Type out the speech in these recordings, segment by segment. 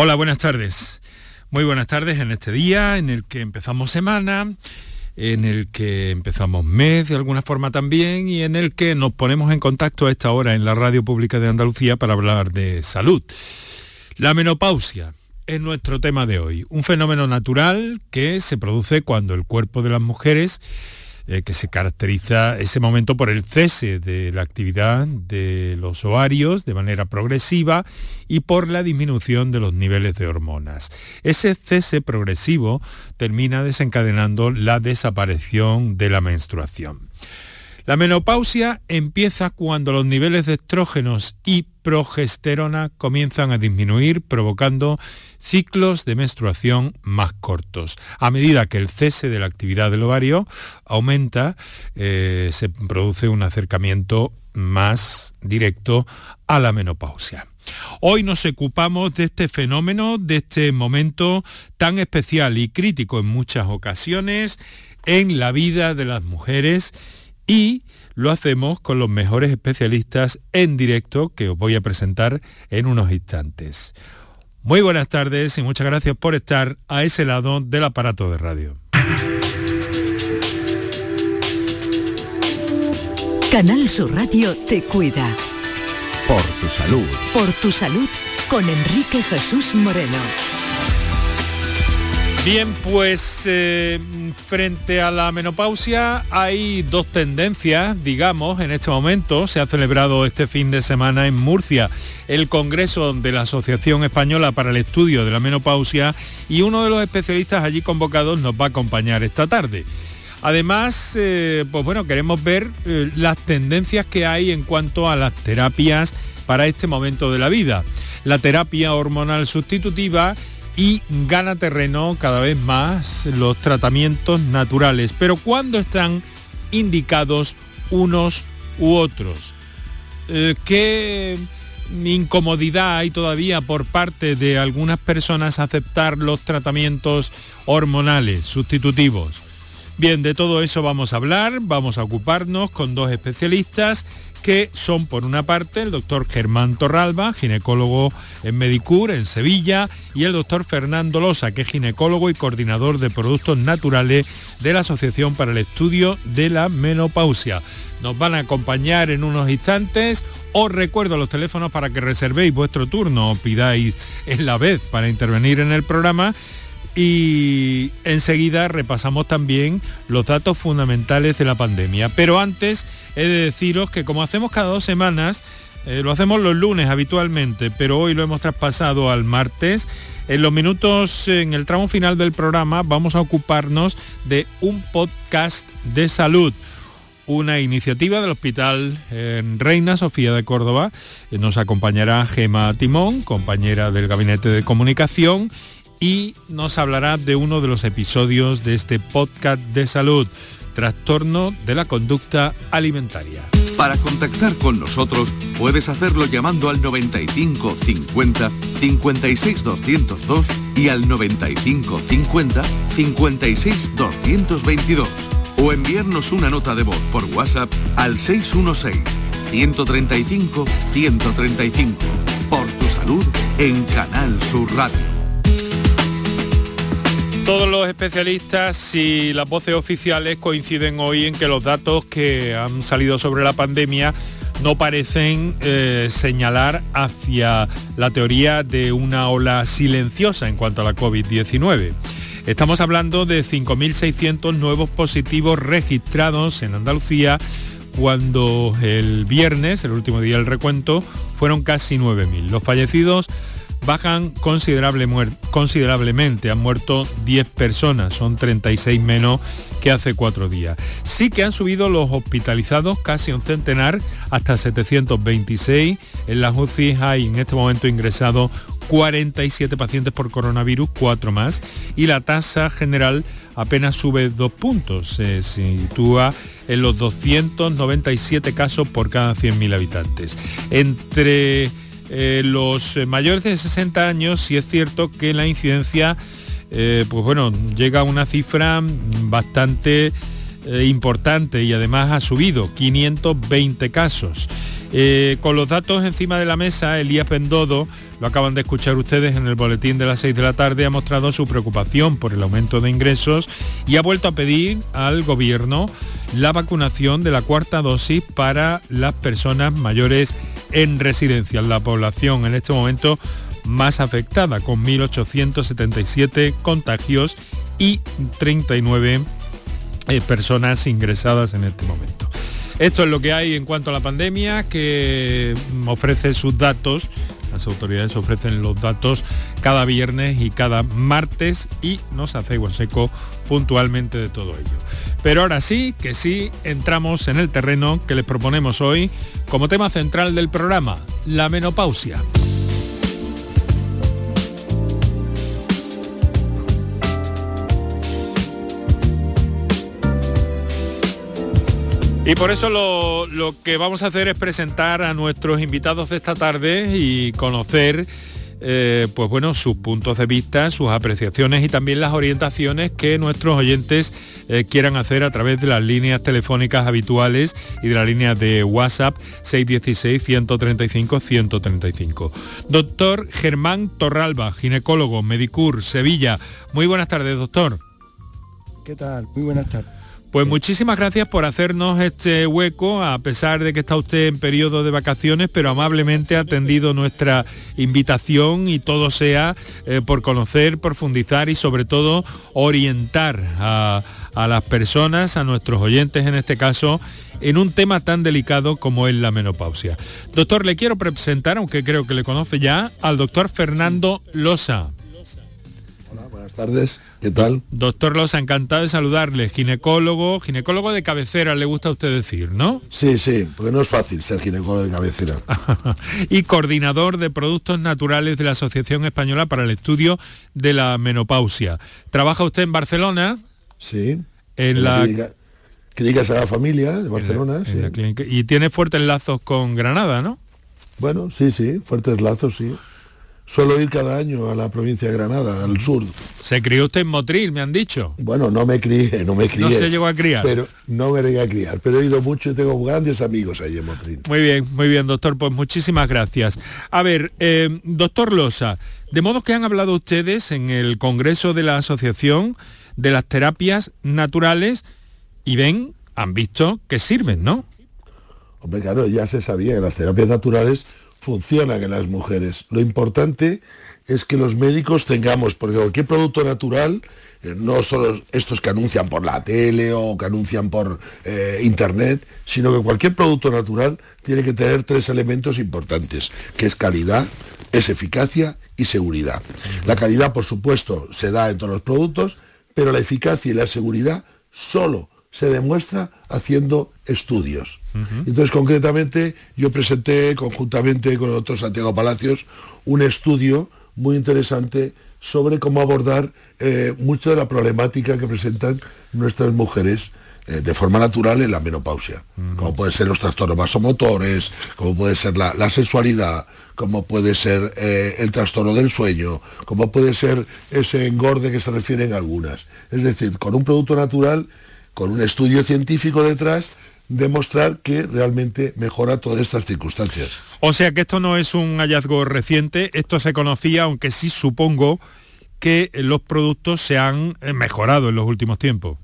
Hola, buenas tardes. Muy buenas tardes en este día en el que empezamos semana, en el que empezamos mes de alguna forma también y en el que nos ponemos en contacto a esta hora en la Radio Pública de Andalucía para hablar de salud. La menopausia es nuestro tema de hoy, un fenómeno natural que se produce cuando el cuerpo de las mujeres eh, que se caracteriza ese momento por el cese de la actividad de los ovarios de manera progresiva y por la disminución de los niveles de hormonas. Ese cese progresivo termina desencadenando la desaparición de la menstruación. La menopausia empieza cuando los niveles de estrógenos y progesterona comienzan a disminuir, provocando ciclos de menstruación más cortos. A medida que el cese de la actividad del ovario aumenta, eh, se produce un acercamiento más directo a la menopausia. Hoy nos ocupamos de este fenómeno, de este momento tan especial y crítico en muchas ocasiones en la vida de las mujeres y lo hacemos con los mejores especialistas en directo que os voy a presentar en unos instantes. Muy buenas tardes y muchas gracias por estar a ese lado del aparato de radio. Canal Sur Radio te cuida. Por tu salud. Por tu salud con Enrique Jesús Moreno. Bien, pues eh, frente a la menopausia hay dos tendencias, digamos, en este momento. Se ha celebrado este fin de semana en Murcia el Congreso de la Asociación Española para el Estudio de la Menopausia y uno de los especialistas allí convocados nos va a acompañar esta tarde. Además, eh, pues bueno, queremos ver eh, las tendencias que hay en cuanto a las terapias para este momento de la vida. La terapia hormonal sustitutiva y gana terreno cada vez más los tratamientos naturales. Pero ¿cuándo están indicados unos u otros? Eh, ¿Qué incomodidad hay todavía por parte de algunas personas aceptar los tratamientos hormonales sustitutivos? Bien, de todo eso vamos a hablar, vamos a ocuparnos con dos especialistas que son por una parte el doctor Germán Torralba, ginecólogo en Medicur en Sevilla, y el doctor Fernando Losa, que es ginecólogo y coordinador de productos naturales de la Asociación para el Estudio de la Menopausia. Nos van a acompañar en unos instantes. Os recuerdo los teléfonos para que reservéis vuestro turno o pidáis en la vez para intervenir en el programa y enseguida repasamos también los datos fundamentales de la pandemia. Pero antes he de deciros que como hacemos cada dos semanas, eh, lo hacemos los lunes habitualmente, pero hoy lo hemos traspasado al martes. En los minutos, en el tramo final del programa, vamos a ocuparnos de un podcast de salud una iniciativa del Hospital Reina Sofía de Córdoba. Eh, nos acompañará Gema Timón, compañera del Gabinete de Comunicación, y nos hablará de uno de los episodios de este podcast de salud, trastorno de la conducta alimentaria. Para contactar con nosotros puedes hacerlo llamando al 95 50 56 202 y al 95 50 56 222 o enviarnos una nota de voz por WhatsApp al 616 135 135 por tu salud en Canal Sur Radio. Todos los especialistas y las voces oficiales coinciden hoy en que los datos que han salido sobre la pandemia no parecen eh, señalar hacia la teoría de una ola silenciosa en cuanto a la COVID-19. Estamos hablando de 5.600 nuevos positivos registrados en Andalucía cuando el viernes, el último día del recuento, fueron casi 9.000. Los fallecidos bajan considerablemente. Han muerto 10 personas, son 36 menos que hace cuatro días. Sí que han subido los hospitalizados casi un centenar hasta 726. En las UCI hay en este momento ingresados 47 pacientes por coronavirus, 4 más, y la tasa general apenas sube dos puntos, se sitúa en los 297 casos por cada 100.000 habitantes. Entre eh, los eh, mayores de 60 años sí es cierto que la incidencia eh, pues bueno, llega a una cifra bastante importante y además ha subido 520 casos. Con los datos encima de la mesa, Elías Pendodo, lo acaban de escuchar ustedes en el boletín de las 6 de la tarde, ha mostrado su preocupación por el aumento de ingresos y ha vuelto a pedir al gobierno la vacunación de la cuarta dosis para las personas mayores en residencia. La población en este momento más afectada, con 1.877 contagios y 39 eh, personas ingresadas en este momento. Esto es lo que hay en cuanto a la pandemia, que ofrece sus datos. Las autoridades ofrecen los datos cada viernes y cada martes y nos hace seco puntualmente de todo ello. Pero ahora sí, que sí, entramos en el terreno que les proponemos hoy como tema central del programa, la menopausia. Y por eso lo, que vamos a hacer es presentar a nuestros invitados de esta tarde y conocer eh, pues bueno, sus puntos de vista, sus apreciaciones y también las orientaciones que nuestros oyentes eh, quieran hacer a través de las líneas telefónicas habituales y de la línea de WhatsApp 616-135-135. Doctor Germán Torralba, ginecólogo, Medicur, Sevilla. Muy buenas tardes, doctor. ¿Qué tal? Muy buenas tardes. Pues muchísimas gracias por hacernos este hueco, a pesar de que está usted en periodo de vacaciones, pero amablemente ha atendido nuestra invitación y todo sea eh, por conocer, profundizar y sobre todo orientar a, a las personas, a nuestros oyentes en este caso, en un tema tan delicado como es la menopausia. Doctor, le quiero presentar, aunque creo que le conoce ya, al doctor Fernando Losa. Hola, buenas tardes. ¿Qué tal? Doctor Losa, encantado de saludarle. Ginecólogo, ginecólogo de cabecera, le gusta a usted decir, ¿no? Sí, sí, porque no es fácil ser ginecólogo de cabecera. y coordinador de productos naturales de la Asociación Española para el Estudio de la Menopausia. ¿Trabaja usted en Barcelona? Sí. En, la... Clínica, Sagrada Familia de Barcelona, sí. y tiene fuertes lazos con Granada, ¿no? Bueno, sí, sí, fuertes lazos, sí. Suelo ir cada año a la provincia de Granada, al sur. ¿Se crió usted en Motril, me han dicho? Bueno, no me crié, no me crié. No se llegó a criar. Pero no me llegué a criar, pero he ido mucho y tengo grandes amigos ahí en Motril. Muy bien, muy bien, doctor, pues muchísimas gracias. A ver, eh, doctor Losa, de modo que han hablado ustedes en el Congreso de la Asociación de las Terapias Naturales y ven, han visto que sirven, ¿no? Hombre, claro, ya se sabía que las terapias naturales funcionan en las mujeres. Lo importante es que los médicos tengamos, porque cualquier producto natural, eh, no solo estos que anuncian por la tele o que anuncian por eh, internet, sino que cualquier producto natural tiene que tener tres elementos importantes, que es calidad, es eficacia y seguridad. La calidad, por supuesto, se da en todos los productos, pero la eficacia y la seguridad solo se demuestra haciendo estudios. Entonces, concretamente, yo presenté conjuntamente con el doctor Santiago Palacios un estudio muy interesante sobre cómo abordar eh, mucho de la problemática que presentan nuestras mujeres eh, de forma natural en la menopausia, como pueden ser los trastornos vasomotores, como puede ser la, sexualidad, como puede ser eh, el trastorno del sueño, como puede ser ese engorde que se refieren algunas. Es decir, con un producto natural con un estudio científico detrás, demostrar que realmente mejora todas estas circunstancias. O sea que esto no es un hallazgo reciente, esto se conocía, aunque sí supongo que los productos se han mejorado en los últimos tiempos.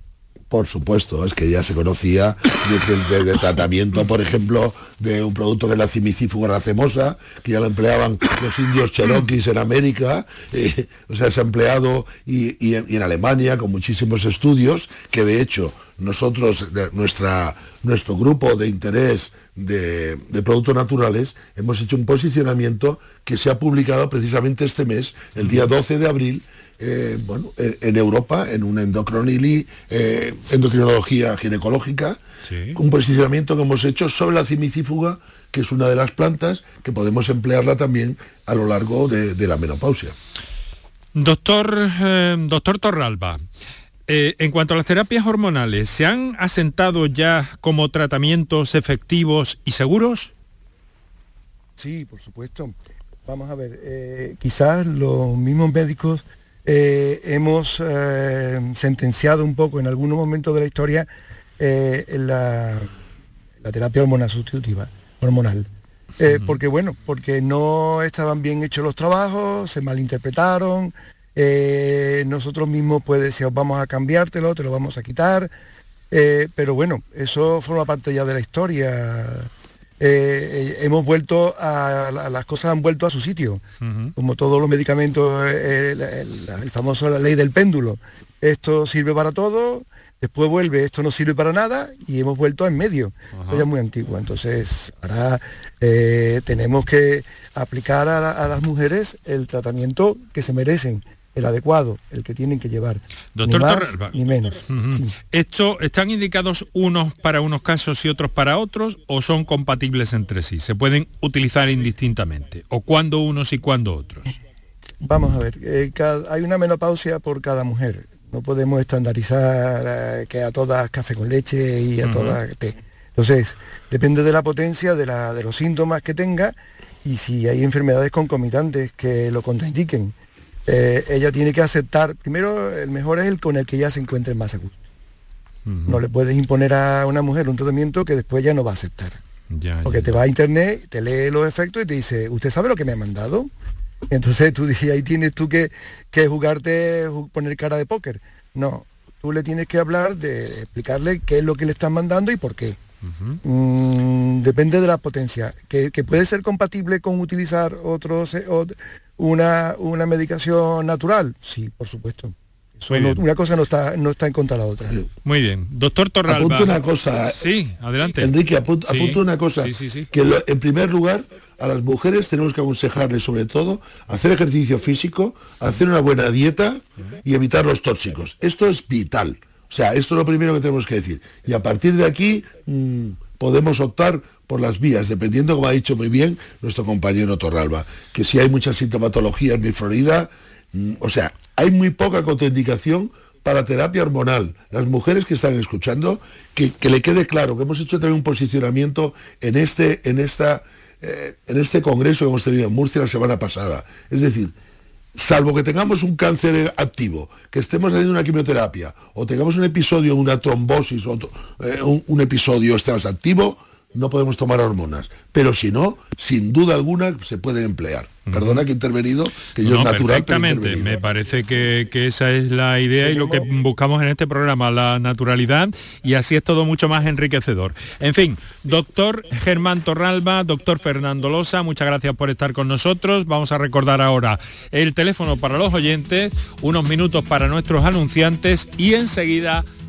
Por supuesto, es que ya se conocía desde el, tratamiento, por ejemplo, de un producto que la cimicífuga racemosa, que ya lo empleaban los indios cherokees en América, eh, o sea, se ha empleado y, en, Alemania con muchísimos estudios, que de hecho nosotros, nuestra, nuestro grupo de interés de, productos naturales, hemos hecho un posicionamiento que se ha publicado precisamente este mes, el día 12 de abril, eh, bueno, eh, en Europa, en una eh, endocrinología ginecológica, un posicionamiento que hemos hecho sobre la cimicífuga, que es una de las plantas que podemos emplearla también a lo largo de, la menopausia. Doctor, doctor Torralba, en cuanto a las terapias hormonales, ¿se han asentado ya como tratamientos efectivos y seguros? Sí, por supuesto. Vamos a ver, quizás los mismos médicos eh, hemos eh, sentenciado un poco en algunos momentos de la historia eh, la, terapia hormonal sustitutiva. hormonal. Porque bueno, porque no estaban bien hechos los trabajos, se malinterpretaron, nosotros mismos pues decíamos vamos a cambiártelo, te lo vamos a quitar, pero bueno, eso forma parte ya de la historia. Hemos vuelto a, las cosas han vuelto a su sitio, como todos los medicamentos, el, el famoso la ley del péndulo. Esto sirve para todo, después vuelve, esto no sirve para nada y hemos vuelto en medio. Esto ya es muy antiguo. Entonces, ahora eh, tenemos que aplicar a, las mujeres el tratamiento que se merecen el adecuado, el que tienen que llevar. Doctor ni más ni menos. ¿Esto están indicados unos para unos casos y otros para otros o son compatibles entre sí? ¿Se pueden utilizar indistintamente? ¿O cuándo unos y cuándo otros? Vamos a ver, eh, hay una menopausia por cada mujer. No podemos estandarizar eh, que a todas café con leche y a todas té. Entonces, depende de la potencia, de, los síntomas que tenga y si hay enfermedades concomitantes que lo contraindiquen. Eh, ella tiene que aceptar, primero, el mejor es el con el que ella se encuentre más a gusto. No le puedes imponer a una mujer un tratamiento que después ya no va a aceptar. Porque te va a internet, te lee los efectos y te dice, ¿usted sabe lo que me ha mandado? Entonces tú dices, ahí tienes tú que, que jugarte, poner cara de póker. No, tú le tienes que hablar de explicarle qué es lo que le están mandando y por qué. Mm, depende de la potencia. ¿Que, puede ser compatible con utilizar otros, eh, una, una medicación natural? Sí, por supuesto. una cosa no está, no está en contra de la otra. Muy bien. Doctor Torralba. Apunto una cosa. Sí, adelante. Enrique, apunto, una cosa. que en primer lugar, a las mujeres tenemos que aconsejarles sobre todo hacer ejercicio físico, hacer una buena dieta y evitar los tóxicos. Esto es vital. O sea, esto es lo primero que tenemos que decir. Y a partir de aquí mm, podemos optar por las vías, dependiendo, como ha dicho muy bien nuestro compañero Torralba, que si hay muchas sintomatologías en Florida, mm, o sea, hay muy poca contraindicación para terapia hormonal. Las mujeres que están escuchando, que, que, le quede claro que hemos hecho también un posicionamiento en, este, en esta eh, en este congreso que hemos tenido en Murcia la semana pasada. Es decir, salvo que tengamos un cáncer activo, que estemos haciendo una quimioterapia, o tengamos un episodio, una trombosis, o eh, un, un, episodio estemos activo, no podemos tomar hormonas. Pero si no, sin duda alguna se pueden emplear. Perdona que he intervenido, que yo es natural. Perfectamente, me parece que, esa es la idea y lo que buscamos en este programa, la naturalidad, y así es todo mucho más enriquecedor. En fin, doctor Germán Torralba, doctor Fernando Losa, muchas gracias por estar con nosotros. Vamos a recordar ahora el teléfono para los oyentes, unos minutos para nuestros anunciantes y enseguida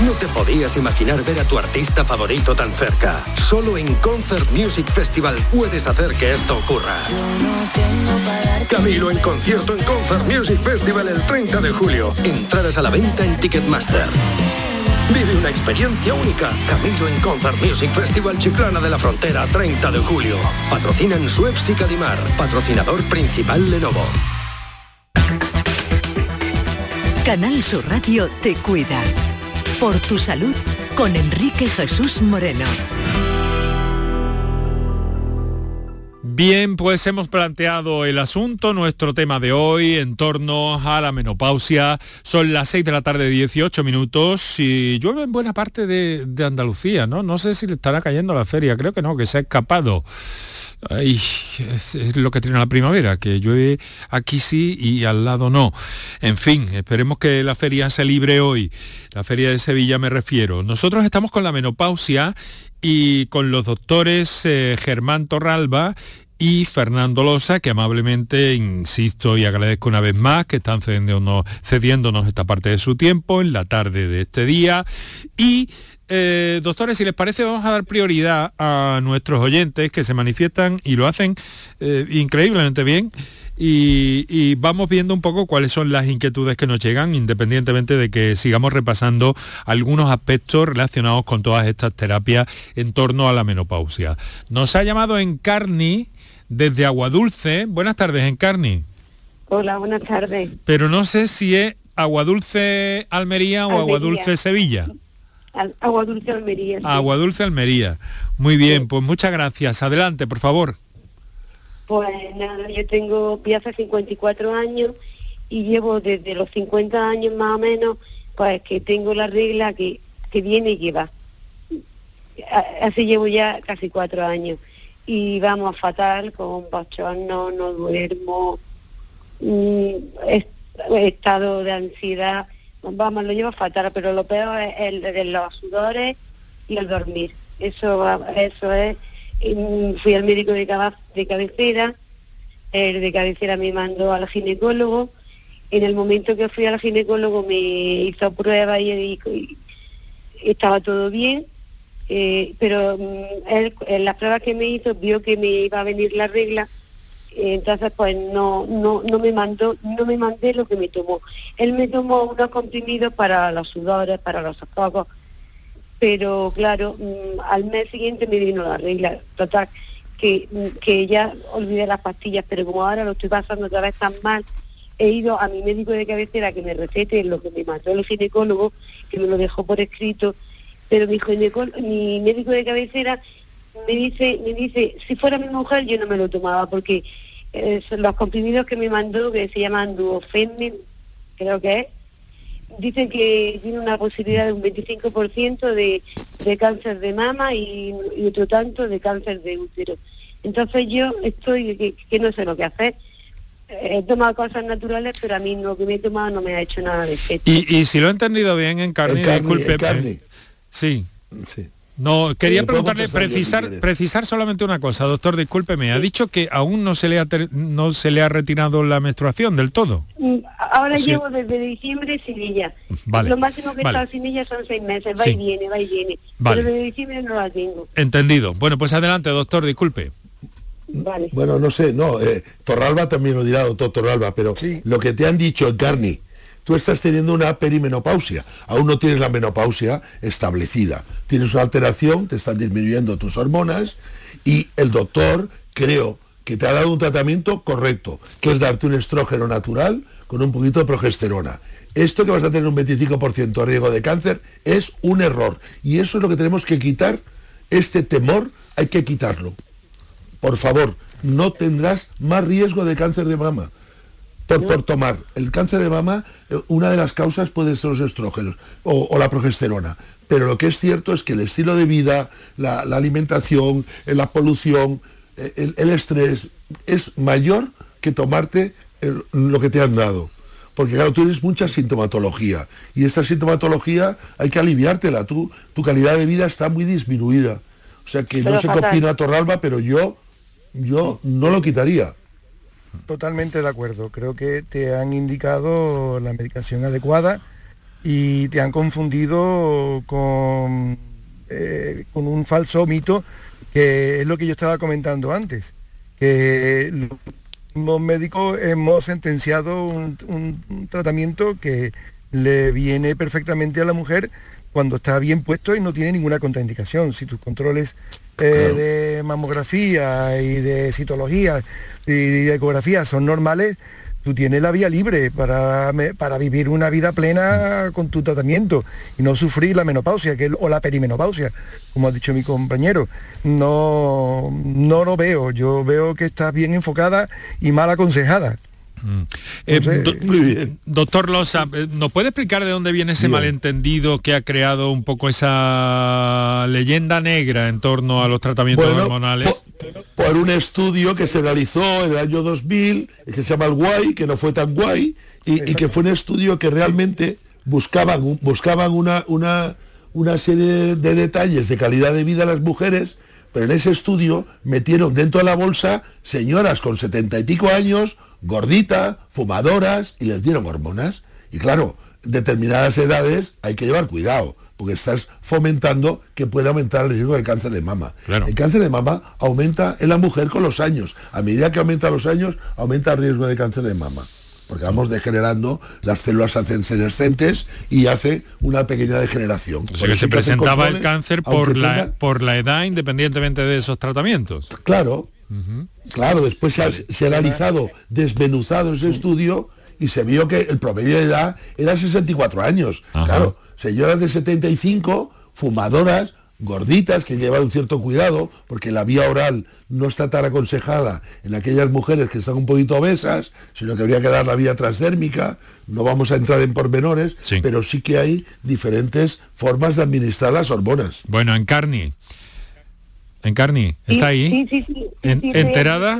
No te podías imaginar ver a tu artista favorito tan cerca. Solo en Concert Music Festival puedes hacer que esto ocurra. Camilo en concierto en Concert Music Festival el 30 de julio. Entradas a la venta en Ticketmaster. Vive una experiencia única. Camilo en Concert Music Festival Chiclana de la Frontera, 30 de julio. Patrocinan Suez y Cadimar. Patrocinador principal Lenovo. Canal Sur Radio te cuida. Por tu salud con Enrique Jesús Moreno. Bien, pues hemos planteado el asunto, nuestro tema de hoy en torno a la menopausia. Son las 6 de la tarde, 18 minutos y llueve en buena parte de, Andalucía, ¿no? No sé si le estará cayendo la feria, creo que no, que se ha escapado. Ay, es, lo que tiene la primavera, que llueve aquí sí y al lado no. En fin, esperemos que la feria se libre hoy. La feria de Sevilla me refiero. Nosotros estamos con la menopausia y con los doctores eh, Germán Torralba y Fernando Losa, que amablemente, insisto y agradezco una vez más, que están cediéndonos, cediéndonos esta parte de su tiempo en la tarde de este día. Y eh, doctores, si les parece, vamos a dar prioridad a nuestros oyentes que se manifiestan y lo hacen eh, increíblemente bien. Y, vamos viendo un poco cuáles son las inquietudes que nos llegan, independientemente de que sigamos repasando algunos aspectos relacionados con todas estas terapias en torno a la menopausia. Nos ha llamado Encarni desde Aguadulce. Buenas tardes, Encarni. Hola, buenas tardes. Pero no sé si es Aguadulce Almería, o Aguadulce Sevilla. Aguadulce Almería. Aguadulce Almería. Muy bien, pues muchas gracias. Adelante, por favor. Pues nada, yo tengo, hace 54 años y llevo desde los 50 años más o menos, pues que tengo la regla que, que viene y que va. Así llevo ya casi cuatro años. Y vamos a fatal, con bochorno, no duermo, mm, estado de ansiedad, vamos, lo llevo fatal, pero lo peor es el de los sudores y el dormir. Eso, eso es fui al médico de, de cabecera, el de cabecera me mandó al ginecólogo, en el momento que fui al ginecólogo me hizo pruebas y, estaba todo bien, eh, pero mm, él, en las pruebas que me hizo vio que me iba a venir la regla, entonces pues no, no, no me mandó, no me mandé lo que me tomó. Él me tomó unos comprimidos para los sudores, para los sofocos, pero claro, mm, al mes siguiente me vino la regla, total, que, mm, que ya olvidé las pastillas, pero como ahora lo estoy pasando otra vez tan mal, he ido a mi médico de cabecera que me recete lo que me mandó el ginecólogo, que me lo dejó por escrito, pero mi, mi médico de cabecera me dice, me dice, si fuera mi mujer yo no me lo tomaba, porque eh, los comprimidos que me mandó, que se llaman duofemin, creo que es, dicen que tiene una posibilidad de un 25% de, de, cáncer de mama y, otro tanto de cáncer de útero. Entonces yo estoy, que, no sé lo que hacer. He tomado cosas naturales, pero a mí lo que me he tomado no me ha hecho nada de efecto. Y, si lo he entendido bien en carne, disculpe. Sí. Sí. No, quería preguntarle, precisar, precisar solamente una cosa, doctor, discúlpeme. Ha dicho que aún no se le ha no se le ha retirado la menstruación del todo. Mm, ahora llevo desde diciembre sin ella. Lo máximo que he estado sin ella son seis meses, va y viene, va y viene. Pero desde diciembre no la tengo. Entendido. Bueno, pues adelante, doctor, disculpe. Vale. Bueno, no sé, no, eh, Torralba también lo dirá, doctor Torralba, pero lo que te han dicho, Carni, tú estás teniendo una perimenopausia. Aún no tienes la menopausia establecida. Tienes una alteración, te están disminuyendo tus hormonas y el doctor, creo, que te ha dado un tratamiento correcto, que es darte un estrógeno natural con un poquito de progesterona. Esto que vas a tener un 25% de riesgo de cáncer es un error. Y eso es lo que tenemos que quitar. Este temor hay que quitarlo. Por favor, no tendrás más riesgo de cáncer de mama por, tomar el cáncer de mama, eh, una de las causas puede ser los estrógenos o, la progesterona. Pero lo que es cierto es que el estilo de vida, la, alimentación, eh, la polución, eh, el, estrés es mayor que tomarte lo que te han dado. Porque claro, tú tienes mucha sintomatología y esta sintomatología hay que aliviártela. Tú, tu calidad de vida está muy disminuida. O sea que no sé qué opina Torralba, pero yo, yo no lo quitaría. Totalmente de acuerdo. Creo que te han indicado la medicación adecuada y te han confundido con, eh, con un falso mito, que es lo que yo estaba comentando antes, que los médicos hemos sentenciado un tratamiento que le viene perfectamente a la mujer cuando está bien puesto y no tiene ninguna contraindicación. Si tus controles eh, de mamografía y de citología y de ecografía son normales, tú tienes la vía libre para, para vivir una vida plena con tu tratamiento y no sufrir la menopausia que, o la perimenopausia, como ha dicho mi compañero. No, no lo veo, yo veo que estás bien enfocada y mal aconsejada. Mm. Eh, doctor Losa, eh, ¿nos puede explicar de dónde viene ese malentendido que ha creado un poco esa leyenda negra en torno a los tratamientos hormonales? Por, un estudio que se realizó en el año 2000, que se llama el Guay, que no fue tan guay, y, que fue un estudio que realmente buscaban, buscaban una, una, una serie de detalles de calidad de vida a las mujeres pero en ese estudio metieron dentro de la bolsa señoras con setenta y pico años, gorditas, fumadoras, y les dieron hormonas. Y claro, determinadas edades hay que llevar cuidado, porque estás fomentando que pueda aumentar el riesgo de cáncer de mama. El cáncer de mama aumenta en la mujer con los años. A medida que aumenta los años, aumenta el riesgo de cáncer de mama porque vamos degenerando, las células hacen senescentes y hace una pequeña degeneración. O sea que se presentaba el cáncer por la, por la edad independientemente de esos tratamientos. Claro, claro, después se ha, se ha analizado, desmenuzado ese estudio y se vio que el promedio de edad era 64 años. Claro, señoras de 75, fumadoras, gorditas que llevan un cierto cuidado, porque la vía oral no está tan aconsejada en aquellas mujeres que están un poquito obesas, sino que habría que dar la vía transdérmica, no vamos a entrar en pormenores, pero sí que hay diferentes formas de administrar las hormonas. Bueno, en Carni, en Carni, ¿está ahí? Sí, sí, sí. ¿Enterada?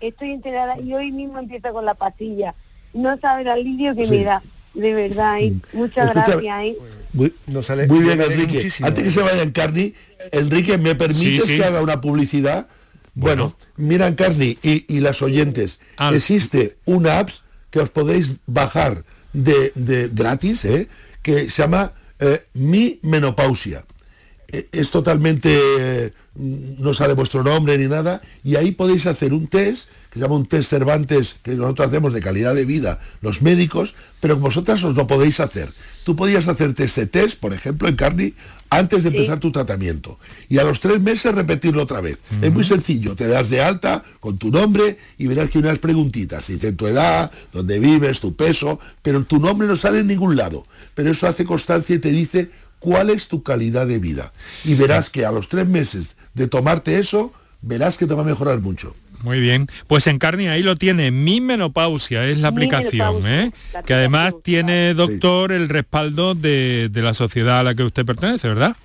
Estoy enterada y hoy mismo empieza con la pastilla. No sabe el alivio que me da, de verdad. Y muchas gracias. ¿eh? Muy, bien, Enrique. Antes que se vaya Encarni, Enrique, ¿me permites que haga una publicidad? Bueno, mira Encarni y, las oyentes, ah, existe una app que os podéis bajar de, gratis, ¿eh? que se llama eh, Mi Menopausia. E, es totalmente, no sale vuestro nombre ni nada, y ahí podéis hacer un test que se llama un test Cervantes que nosotros hacemos de calidad de vida, los médicos, pero vosotras os lo podéis hacer. Tú podías hacerte este test, por ejemplo, en Carni, antes de empezar tu tratamiento. Y a los tres meses repetirlo otra vez. Es muy sencillo, te das de alta con tu nombre y verás que hay unas preguntitas. Dice tu edad, dónde vives, tu peso, pero tu nombre no sale en ningún lado. Pero eso hace constancia y te dice cuál es tu calidad de vida. Y verás que a los tres meses de tomarte eso, verás que te va a mejorar mucho. Muy bien. Pues en Carni ahí lo tiene. Mi menopausia es la aplicación, ¿eh? que además tiene, doctor, el respaldo de, la sociedad a la que usted pertenece, ¿verdad?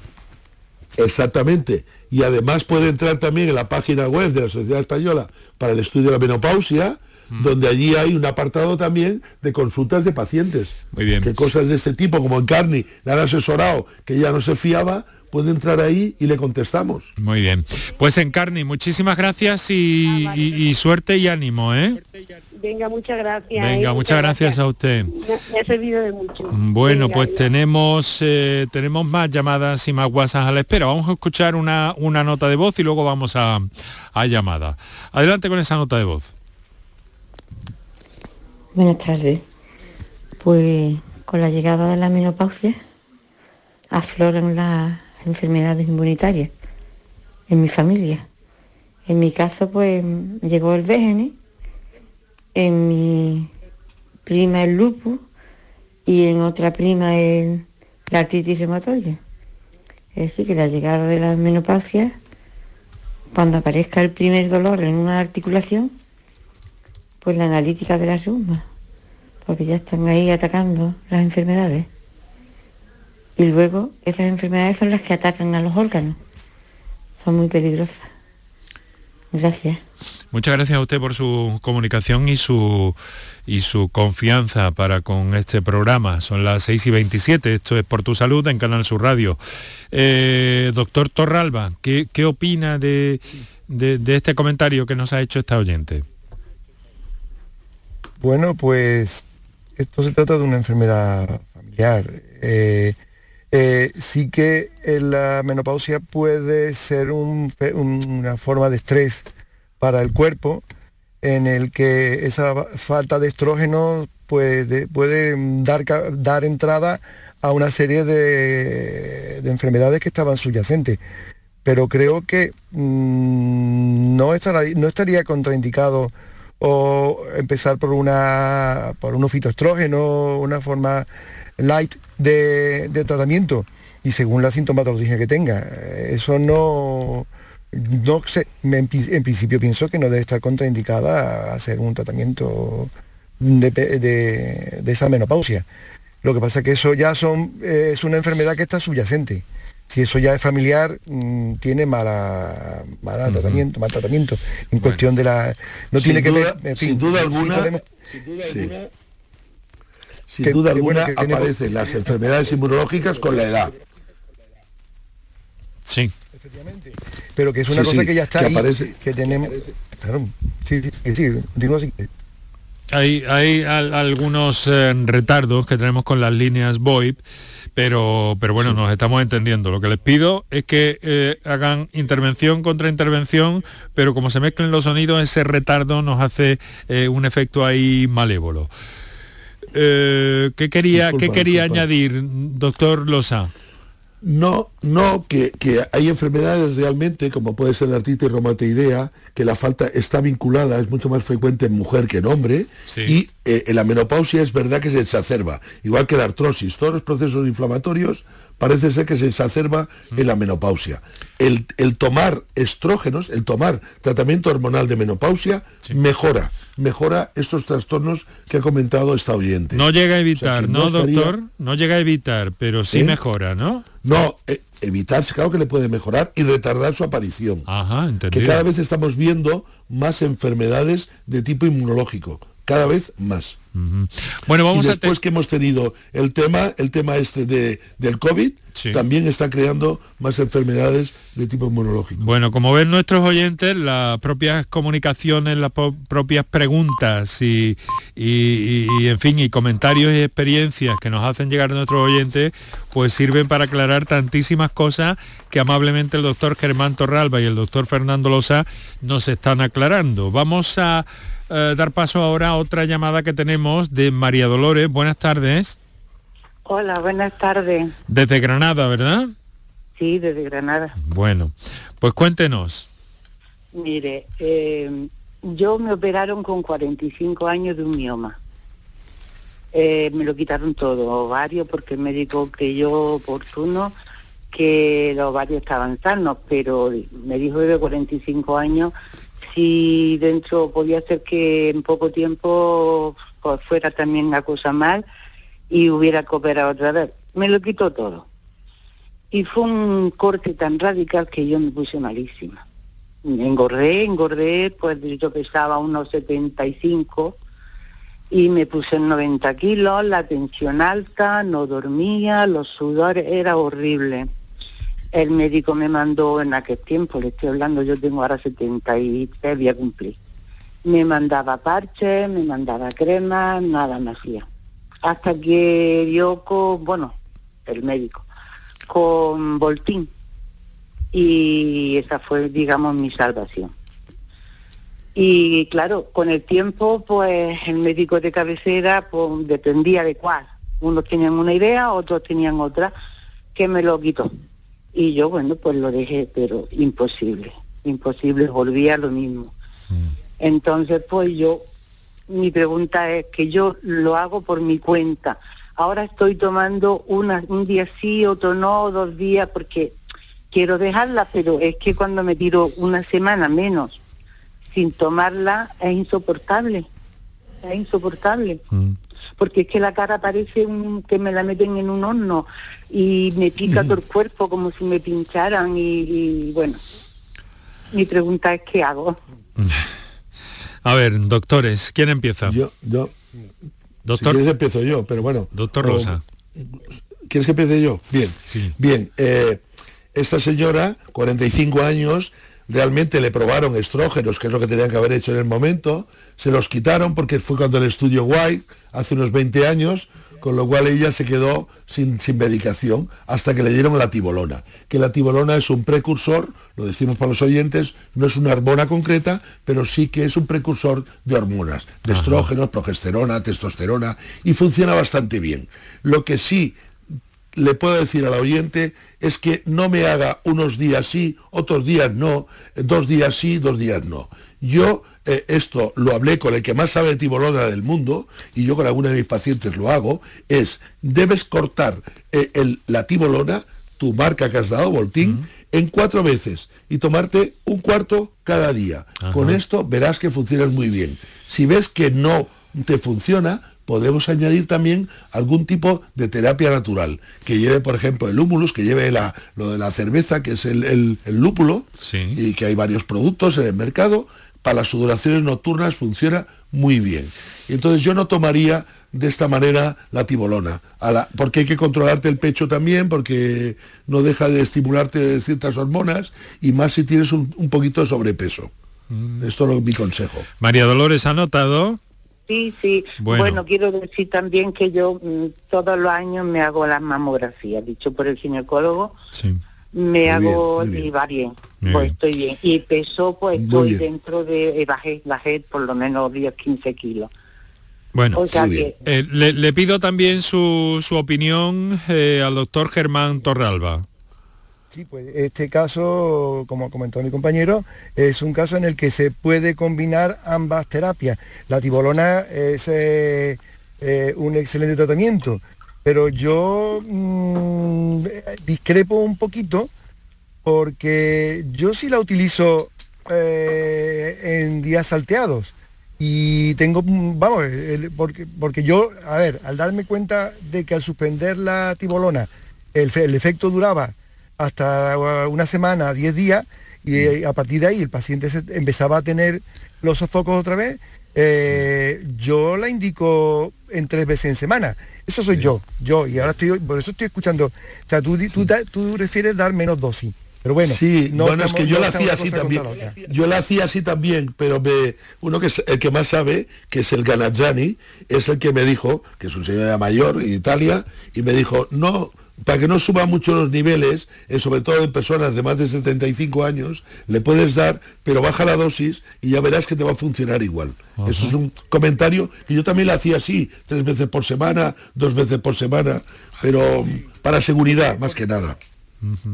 Exactamente. Y además puede entrar también en la página web de la Sociedad Española para el estudio de la menopausia, mm. donde allí hay un apartado también de consultas de pacientes. Muy bien. Que cosas de este tipo, como en Carni, le han asesorado que ya no se fiaba, puede entrar ahí y le contestamos. Muy bien. Pues Encarni, muchísimas gracias y, suerte y ánimo, ¿eh? Venga, muchas gracias. Venga, ¿eh? muchas, gracias, a usted. Me, ha servido de mucho. Bueno, pues tenemos eh, tenemos más llamadas y más WhatsApp a la espera. Vamos a escuchar una, una nota de voz y luego vamos a, a llamada. Adelante con esa nota de voz. Buenas tardes. Pues con la llegada de la menopausia afloran las enfermedades inmunitarias en mi familia. En mi caso, pues llegó el VGN, en mi prima el lupus y en otra prima el, la artritis reumatoide. Es decir, que la llegada de la menopausia, cuando aparezca el primer dolor en una articulación, pues la analítica de la reuma, porque ya están ahí atacando las enfermedades. Y luego esas enfermedades son las que atacan a los órganos. Son muy peligrosas. Gracias. Muchas gracias a usted por su comunicación y su y su confianza para con este programa. Son las 6 y 27, esto es Por Tu Salud en Canal Sur Radio. Eh, doctor Torralba, ¿qué, opina de, de, este comentario que nos ha hecho esta oyente? Bueno, pues esto se trata de una enfermedad familiar. Eh, eh, sí que eh, la menopausia puede ser una forma de estrés para el cuerpo en el que esa falta de estrógeno puede, dar, entrada a una serie de, enfermedades que estaban subyacentes. Pero creo que mm, no, estaría contraindicado o empezar por una por un fitoestrógeno, una forma light de, tratamiento y según la sintomatología que tenga. Eso no, no sé, en, principio pienso que no debe estar contraindicada a hacer un tratamiento de, esa menopausia. Lo que pasa es que eso ya son, es una enfermedad que está subyacente. Si eso ya es familiar, mm, tiene mala, mala tratamiento, mal tratamiento. En cuestión de la. No tiene que ver. sin duda alguna. sin duda alguna aparecen las enfermedades inmunológicas con la edad. Sí. Pero que es una cosa que ya está que ahí, que tenemos... Claro, sí, sí, sí, así. Hay, hay algunos eh, retardos que tenemos con las líneas VoIP, pero, pero bueno, nos estamos entendiendo. Lo que les pido es que eh, hagan intervención contra intervención, pero como se mezclen los sonidos, ese retardo nos hace eh, un efecto ahí malévolo. ¿Qué quería, ¿qué quería añadir, doctor Losa? No, no, que, hay enfermedades realmente, como puede ser la artritis reumatoidea, que la falta está vinculada, es mucho más frecuente en mujer que en hombre, y eh, en la menopausia es verdad que se exacerba, igual que la artrosis, todos los procesos inflamatorios parece ser que se exacerba en la menopausia. El, tomar estrógenos, el tomar tratamiento hormonal de menopausia, mejora, mejora estos trastornos que ha comentado esta oyente. No llega a evitar, ¿no, doctor? No llega a evitar, pero sí ¿Eh? mejora, ¿no? No, eh, evitar, claro que le puede mejorar y retardar su aparición. Ajá, Que cada vez estamos viendo más enfermedades de tipo inmunológico, cada vez más. Bueno, vamos y después que hemos tenido el tema, el tema este de, del COVID, también está creando más enfermedades de tipo inmunológico. Bueno, como ven nuestros oyentes, las propias comunicaciones, las propias preguntas y, en fin, y comentarios y experiencias que nos hacen llegar a nuestros oyentes, pues sirven para aclarar tantísimas cosas que amablemente el doctor Germán Torralba y el doctor Fernando Losa nos están aclarando. Vamos a eh, dar paso ahora a otra llamada que tenemos de María Dolores. Buenas tardes. Hola, buenas tardes. Desde Granada, ¿verdad? Sí, desde Granada. Bueno, pues cuéntenos. Mire, eh, yo me operaron con 45 años de un mioma. Eh, me lo quitaron todo, ovario, porque el médico creyó oportuno que los ovarios estaban sanos, pero me dijo de 45 años si dentro podía ser que en poco tiempo pues, fuera también la cosa mal y hubiera cooperado otra vez. Me lo quitó todo. Y fue un corte tan radical que yo me puse malísima. Engordé, engordé, pues yo pesaba unos 75 y me puse en 90 kilos, la tensión alta, no dormía, los sudores, era horrible. El médico me mandó en aquel tiempo, le estoy hablando, yo tengo ahora 73, voy a cumplir. Me mandaba parches, me mandaba crema, nada me hacía hasta que dio con, bueno, el médico, con Voltín. Y esa fue, digamos, mi salvación. Y claro, con el tiempo, pues el médico de cabecera pues, dependía de cuál. Unos tenían una idea, otros tenían otra, que me lo quitó. Y yo, bueno, pues lo dejé, pero imposible, imposible, volvía a lo mismo. Mm. Entonces, pues yo mi pregunta es que yo lo hago por mi cuenta. Ahora estoy tomando una, un día sí, otro no, dos días, porque quiero dejarla, pero es que cuando me tiro una semana menos sin tomarla es insoportable. Es insoportable. Mm. Porque es que la cara parece un, que me la meten en un horno y me pica todo el cuerpo como si me pincharan y, y bueno. Mi pregunta es ¿qué hago? A ver, doctores, ¿quién empieza? Yo, yo. Doctor. Si quieres empiezo yo, pero bueno. Doctor Rosa. ¿Quieres que empiece yo? Bien. Sí. Bien. Eh, esta señora, 45 años, realmente le probaron estrógenos, que es lo que tenían que haber hecho en el momento, se los quitaron porque fue cuando el estudio White, hace unos 20 años, con lo cual ella se quedó sin, medicación hasta que le dieron la tibolona, que la tibolona es un precursor, lo decimos para los oyentes, no es una hormona concreta, pero sí que es un precursor de hormonas, de estrógenos, progesterona, testosterona, y funciona bastante bien. Lo que sí le puedo decir al oyente es que no me haga unos días sí, otros días no, dos días sí, dos días no. Yo eh, esto lo hablé con el que más sabe de tibolona del mundo, y yo con alguna de mis pacientes lo hago, es debes cortar eh, la tibolona, tu marca que has dado, Voltín, en cuatro veces y tomarte un cuarto cada día. Con esto verás que funciona muy bien. Si ves que no te funciona, podemos añadir también algún tipo de terapia natural, que lleve, por ejemplo, el humulus, que lleve la, lo de la cerveza, que es el, lúpulo, y que hay varios productos en el mercado, para las sudoraciones nocturnas funciona muy bien. Entonces yo no tomaría de esta manera la tibolona, porque hay que controlarte el pecho también, porque no deja de estimularte ciertas hormonas, y más si tienes un, poquito de sobrepeso. Mm. Esto es mi consejo. María Dolores ha notado Sí, sí. Bueno. quiero decir también que yo mm, todos los años me hago las mamografías, dicho por el ginecólogo. Sí. Me hago y va bien, pues estoy bien. Y peso, pues estoy dentro de, eh, bajé, bajé por lo menos 10, 15 kilos. Bueno, eh, le, pido también su, su opinión eh, al doctor Germán Torralba. Pues este caso, como comentó mi compañero, es un caso en el que se puede combinar ambas terapias. La tibolona es eh, un excelente tratamiento, pero yo mm, discrepo un poquito porque yo sí la utilizo en días salteados y tengo, vamos, porque, porque yo, a ver, al darme cuenta de que al suspender la tibolona el efecto duraba hasta una semana, 10 días, y mm. a partir de ahí el paciente empezaba a tener los sofocos otra vez, eh, yo la indico en tres veces en semana. Eso soy yo, yo, y ahora estoy, por eso estoy escuchando, o sea, tú, tú, tú refieres dar menos dosis. Pero bueno, sí, no bueno, es que yo la hacía así también. Yo la hacía así también, pero me, uno que es el que más sabe, que es el Ganazzani, es el que me dijo, que es un señor mayor en Italia, y me dijo, no, para que no suba mucho los niveles, eh, sobre todo en personas de más de 75 años, le puedes dar, pero baja la dosis y ya verás que te va a funcionar igual. Eso es un comentario que yo también le hacía así, tres veces por semana, dos veces por semana, pero para seguridad más que nada.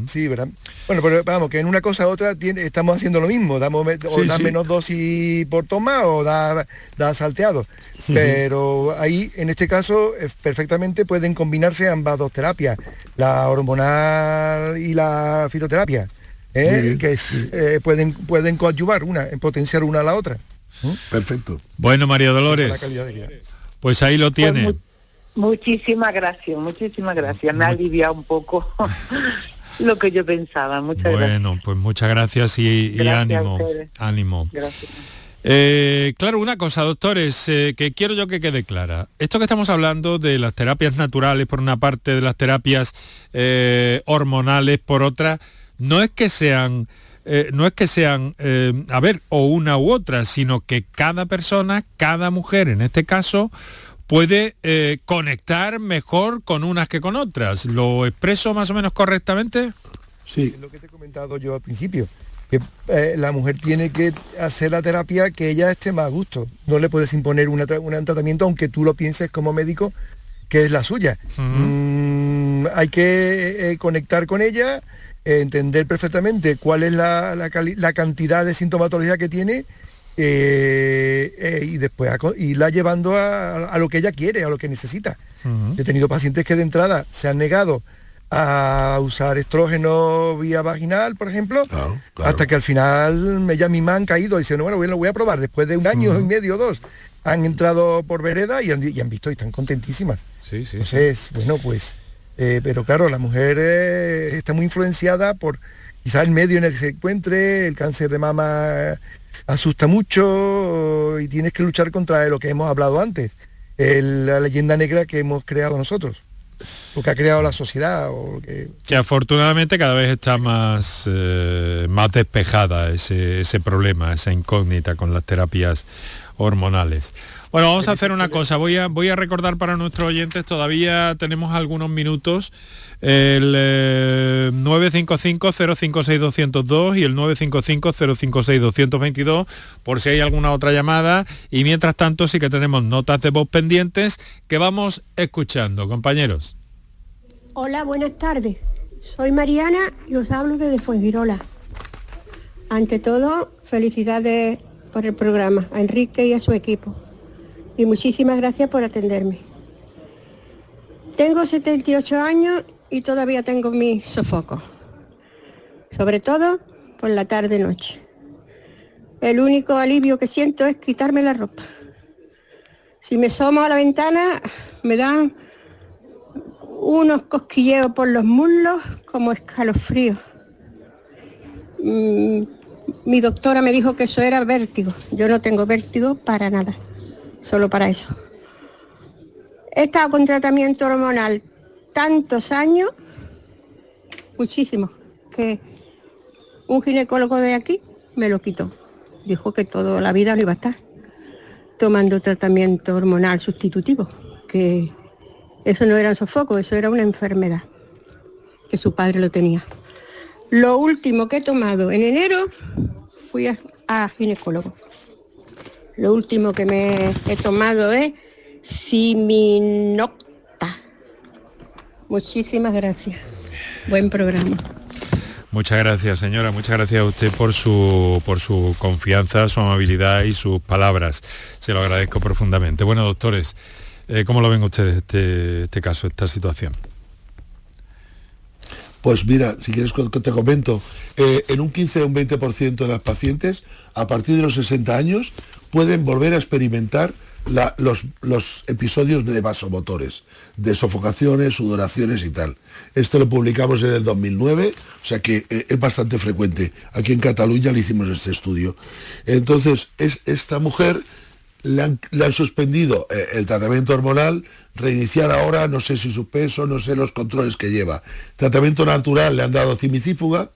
Sí, ¿verdad? Bueno, pero vamos, que en una cosa u otra estamos haciendo lo mismo, damos o da menos dosis por toma o da, da salteado. Pero ahí, en este caso, perfectamente pueden combinarse ambas dos terapias, la hormonal y la fitoterapia, ¿eh? que eh, pueden, pueden coadyuvar una, potenciar una a la otra. Perfecto. Bueno, María Dolores, pues ahí lo pues tiene. muchísimas gracias, muchísimas gracias. Me ha aliviado un poco lo que yo pensaba. Muchas bueno, gracias. Bueno, pues muchas gracias y, ánimo. Ánimo. Gracias. Eh, claro, una cosa, doctores, eh, que quiero yo que quede clara. Esto que estamos hablando de las terapias naturales por una parte, de las terapias eh, hormonales por otra, no es que sean, no es que sean, a ver, o una u otra, sino que cada persona, cada mujer en este caso, puede eh, conectar mejor con unas que con otras. ¿Lo expreso más o menos correctamente? Sí. Es lo que te he comentado yo al principio, que eh, la mujer tiene que hacer la terapia que ella esté más a gusto. No le puedes imponer un tratamiento, aunque tú lo pienses como médico, que es la suya. Mm, hay que eh, conectar con ella, entender perfectamente cuál es la, la cantidad de sintomatología que tiene eh, eh, y después irla llevando a, lo que ella quiere, a lo que necesita. He tenido pacientes que de entrada se han negado a usar estrógeno vía vaginal, por ejemplo, hasta que al final ella misma han caído y dicen, bueno, lo voy a probar, después de un año y medio o dos, han entrado por vereda y han, visto y están contentísimas. Sí, sí. Entonces, bueno, pues, eh, pero claro, la mujer está muy influenciada por quizá el medio en el que se encuentre, el cáncer de mama asusta mucho y tienes que luchar contra lo que hemos hablado antes, la leyenda negra que hemos creado nosotros o que ha creado la sociedad. Que... afortunadamente cada vez está más, eh, más despejada ese, ese problema, esa incógnita con las terapias hormonales. Bueno, vamos a hacer una cosa. Voy a, voy a recordar para nuestros oyentes, todavía tenemos algunos minutos, el 955-056-202 eh, y el 955-056-222, por si hay alguna otra llamada. Y mientras tanto sí que tenemos notas de voz pendientes que vamos escuchando, compañeros. Hola, buenas tardes. Soy Mariana y os hablo desde Fuengirola. Ante todo, felicidades por el programa, a Enrique y a su equipo y muchísimas gracias por atenderme. Tengo 78 años y todavía tengo mis sofocos, sobre todo por la tarde-noche. El único alivio que siento es quitarme la ropa. Si me somo a la ventana, me dan unos cosquilleos por los muslos como escalofríos. Mm, mi doctora me dijo que eso era vértigo. Yo no tengo vértigo para nada solo para eso. He estado con tratamiento hormonal tantos años, muchísimos, que un ginecólogo de aquí me lo quitó. Dijo que toda la vida no iba a estar. tomando tratamiento hormonal sustitutivo, que eso no era sofoco, eso era una enfermedad, que su padre lo tenía. Lo último que he tomado en enero fui a, a ginecólogo. Lo último que me he tomado es Siminocta. Muchísimas gracias. Buen programa. Muchas gracias, señora. Muchas gracias a usted por su, por su confianza, su amabilidad y sus palabras. Se lo agradezco profundamente. Bueno, doctores, eh, ¿cómo lo ven ustedes este, este caso, esta situación? Pues mira, si quieres te comento, eh, en un 15 o un 20% de las pacientes, a partir de los 60 años, pueden volver a experimentar los episodios de vasomotores, de sofocaciones, sudoraciones y tal. Esto lo publicamos en el 2009, o sea que eh, es bastante frecuente. Aquí en Cataluña le hicimos este estudio. Entonces, es, esta mujer le han, suspendido eh, el tratamiento hormonal, reiniciar ahora, no sé si su peso, no sé los controles que lleva. Tratamiento natural le han dado cimicífuga,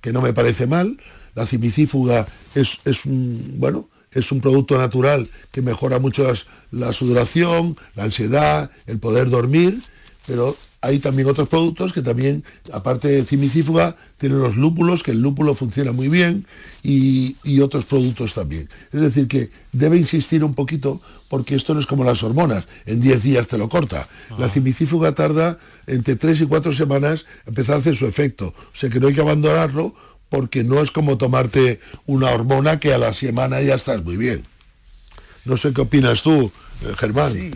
que no me parece mal. La cimicífuga es, es un, bueno, es un producto natural que mejora mucho las- la sudoración, la ansiedad, el poder dormir, pero hay también otros productos que también, aparte de cimicífuga, tienen los lúpulos, que el lúpulo funciona muy bien, y, y otros productos también. Es decir, que debe insistir un poquito, porque esto no es como las hormonas, en 10 días te lo corta. La cimicífuga tarda entre 3 y 4 semanas empezar a hacer su efecto. O sea que no hay que abandonarlo, porque no es como tomarte una hormona que a la semana ya estás muy bien. No sé qué opinas tú, eh, Germán. Sí,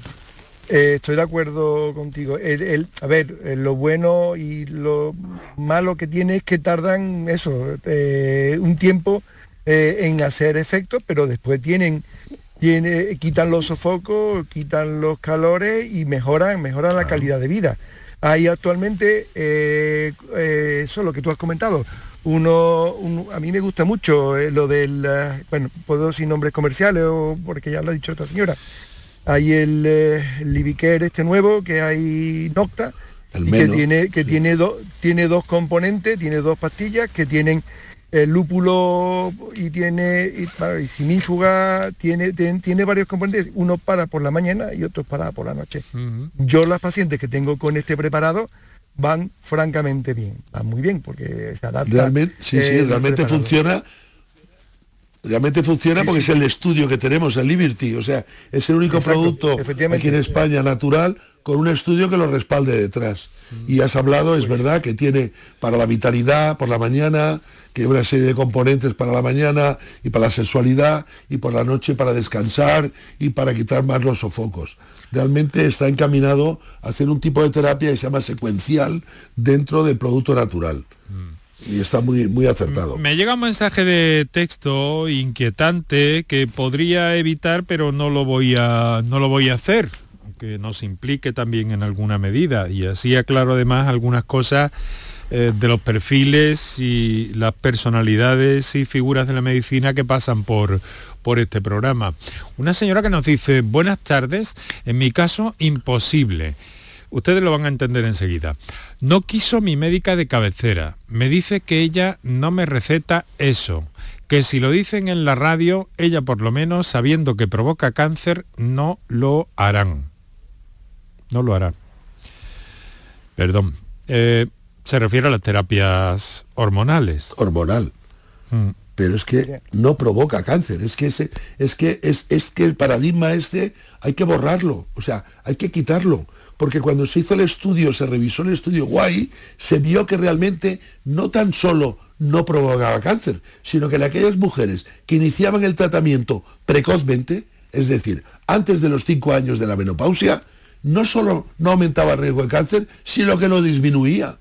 eh, estoy de acuerdo contigo. El- el- a ver, eh, lo bueno y lo malo que tiene es que tardan eso, eh, un tiempo eh, en hacer efecto, pero después tienen, tiene, quitan los sofocos, quitan los calores y mejoran, mejoran la calidad de vida. Hay actualmente, eso lo que tú has comentado, uno, un- a mí me gusta mucho lo del, bueno, puedo sin nombres comerciales o porque ya lo ha dicho esta señora, hay el, eh, el Livicare este nuevo que hay Nocta y que tiene que tiene dos tiene dos componentes tiene dos pastillas que tienen el lúpulo y tiene y, simífuga tiene, tiene tiene varios componentes uno para por la mañana y otro para por la noche. Yo las pacientes que tengo con este preparado van francamente bien van muy bien porque se adapta Realmente, sí, sí, eh, realmente funciona. Realmente funciona Sí, porque sí. es el estudio que tenemos, el Liberty. O sea, es el único Exacto, producto aquí en España natural con un estudio que lo respalde detrás. Y has hablado, es verdad, que tiene para la vitalidad por la mañana, que hay una serie de componentes para la mañana y para la sexualidad y por la noche para descansar y para quitar más los sofocos. Realmente está encaminado a hacer un tipo de terapia que se llama secuencial dentro del producto natural. Y está muy, muy acertado. Me llega un mensaje de texto inquietante que podría evitar, pero no lo voy a, no lo voy a hacer, aunque nos implique también en alguna medida. Y así aclaro además algunas cosas eh, de los perfiles y las personalidades y figuras de la medicina que pasan por, por este programa. Una señora que nos dice, buenas tardes, en mi caso, imposible. Ustedes lo van a entender enseguida. No quiso mi médica de cabecera. Me dice que ella no me receta eso. Que si lo dicen en la radio, ella por lo menos, sabiendo que provoca cáncer, no lo harán. No lo harán. Perdón. Eh, se refiere a las terapias hormonales. Hormonal. Mm. Pero es que no provoca cáncer. Es que, ese, es, que es, es que el paradigma este hay que borrarlo. O sea, hay que quitarlo. Porque cuando se hizo el estudio, se revisó el estudio guay, se vio que realmente no tan solo no provocaba cáncer, sino que en aquellas mujeres que iniciaban el tratamiento precozmente, es decir, antes de los cinco años de la menopausia, no solo no aumentaba el riesgo de cáncer, sino que lo disminuía.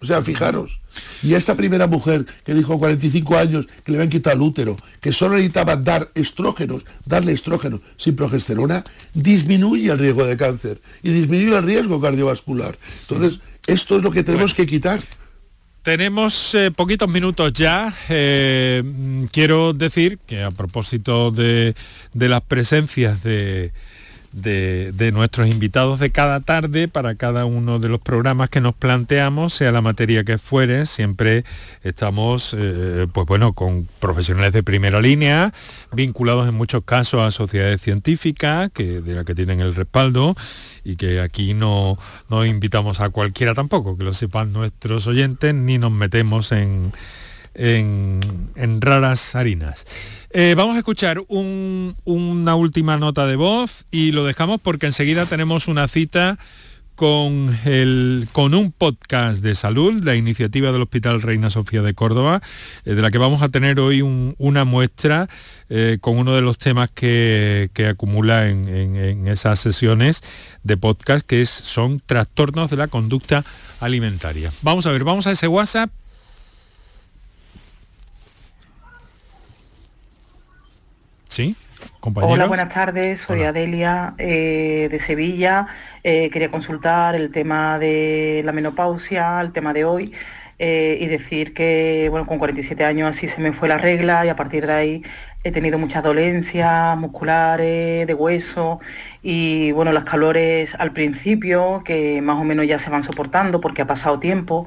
O sea, fijaros. Y esta primera mujer que dijo 45 años que le habían quitado el útero, que solo necesitaba dar estrógenos, darle estrógenos sin progesterona, disminuye el riesgo de cáncer y disminuye el riesgo cardiovascular. Entonces, esto es lo que tenemos que quitar. Tenemos eh, poquitos minutos ya. Eh, mm, quiero decir que a propósito de, de las presencias de, de, de, nuestros invitados de cada tarde para cada uno de los programas que nos planteamos, sea la materia que fuere, siempre estamos eh, pues bueno, con profesionales de primera línea, vinculados en muchos casos a sociedades científicas, que, de las que tienen el respaldo, y que aquí no, no invitamos a cualquiera tampoco, que lo sepan nuestros oyentes, ni nos metemos en, en, en raras harinas. Eh, vamos a escuchar un, una última nota de voz y lo dejamos porque enseguida tenemos una cita con, el, con un podcast de salud, la iniciativa del Hospital Reina Sofía de Córdoba, eh, de la que vamos a tener hoy un, una muestra eh, con uno de los temas que, que acumula en, en, en, esas sesiones de podcast, que es, son trastornos de la conducta alimentaria. Vamos a ver, vamos a ese WhatsApp Sí, compañeros. Hola, buenas tardes. Soy Hola. Adelia eh, de Sevilla. Eh, quería consultar el tema de la menopausia, el tema de hoy. Eh, y decir que bueno, con 47 años así se me fue la regla y a partir de ahí he tenido muchas dolencias musculares, de hueso y bueno, las calores al principio que más o menos ya se van soportando porque ha pasado tiempo,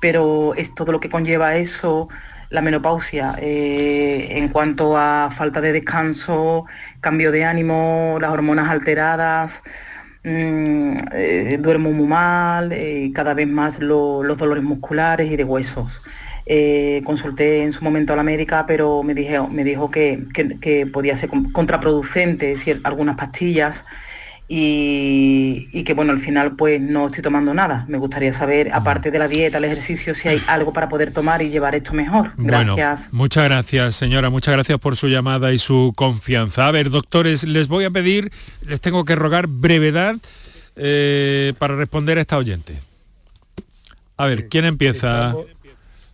pero es todo lo que conlleva eso, la menopausia eh, en cuanto a falta de descanso, cambio de ánimo, las hormonas alteradas, mmm, eh, duermo muy mal, eh, cada vez más lo, los dolores musculares y de huesos. Consulté en su momento a la médica, pero me, dije, me dijo que, que, que podía ser contraproducente algunas pastillas y, y, que bueno, al final pues no estoy tomando nada. Me gustaría saber, aparte de la dieta, el ejercicio, si hay algo para poder tomar y llevar esto mejor. Gracias. Bueno, muchas gracias, señora. Muchas gracias por su llamada y su confianza. A ver, doctores, les voy a pedir, les tengo que rogar brevedad eh, para responder a esta oyente. A ver, ¿quién empieza? Estamos,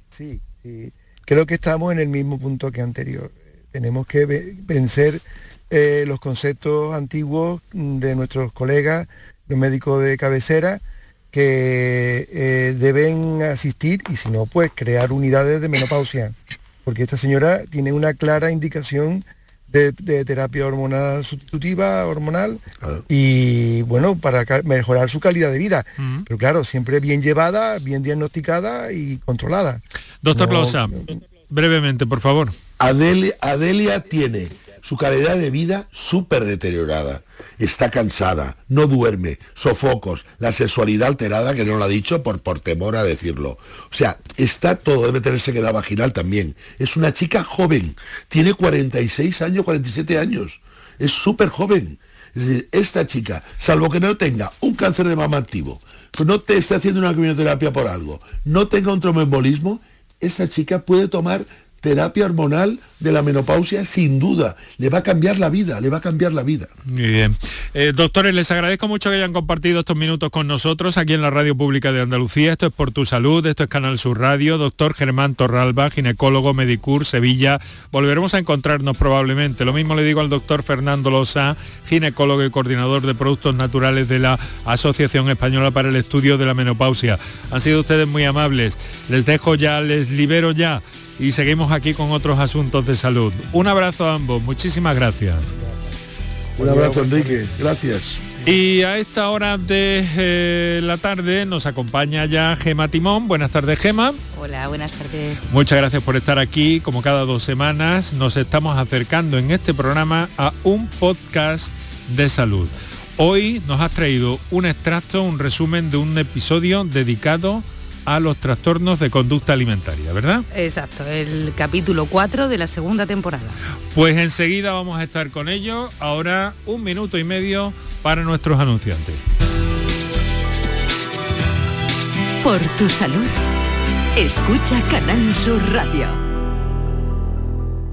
sí, sí, creo que estamos en el mismo punto que anterior. Tenemos que vencer eh, los conceptos antiguos de nuestros colegas, los médicos de cabecera, que eh, deben asistir y si no, pues crear unidades de menopausia. Porque esta señora tiene una clara indicación de, de terapia hormonal sustitutiva, hormonal, claro. y bueno, para mejorar su calidad de vida. Uh -huh. Pero claro, siempre bien llevada, bien diagnosticada y controlada. Doctor no, brevemente, por favor. Adelia, Adelia tiene su calidad de vida súper deteriorada. Está cansada, no duerme, sofocos, la sexualidad alterada, que no lo ha dicho por, por temor a decirlo. O sea, está todo, debe tener sequedad vaginal también. Es una chica joven, tiene 46 años, 47 años. Es súper joven. Es decir, esta chica, salvo que no tenga un cáncer de mama activo, no te esté haciendo una quimioterapia por algo, no tenga un tromboembolismo, esta chica puede tomar terapia hormonal de la menopausia sin duda. Le va a cambiar la vida, le va a cambiar la vida. Muy bien. Eh, doctores, les agradezco mucho que hayan compartido estos minutos con nosotros aquí en la Radio Pública de Andalucía. Esto es Por Tu Salud, esto es Canal Sur Radio. Doctor Germán Torralba, ginecólogo, Medicur, Sevilla. Volveremos a encontrarnos probablemente. Lo mismo le digo al doctor Fernando Losa, ginecólogo y coordinador de productos naturales de la Asociación Española para el Estudio de la Menopausia. Han sido ustedes muy amables. Les dejo ya, les libero ya y seguimos aquí con otros asuntos de salud. Un abrazo a ambos, muchísimas gracias. Un abrazo Enrique, gracias. Y a esta hora de eh, la tarde nos acompaña ya Gema Timón. Buenas tardes, Gema. Hola, buenas tardes. Muchas gracias por estar aquí. Como cada dos semanas nos estamos acercando en este programa a un podcast de salud. Hoy nos has traído un extracto, un resumen de un episodio dedicado a los trastornos de conducta alimentaria, ¿verdad? Exacto, el capítulo 4 de la segunda temporada. Pues enseguida vamos a estar con ello. Ahora un minuto y medio para nuestros anunciantes. Por tu salud, escucha Canal Sur Radio.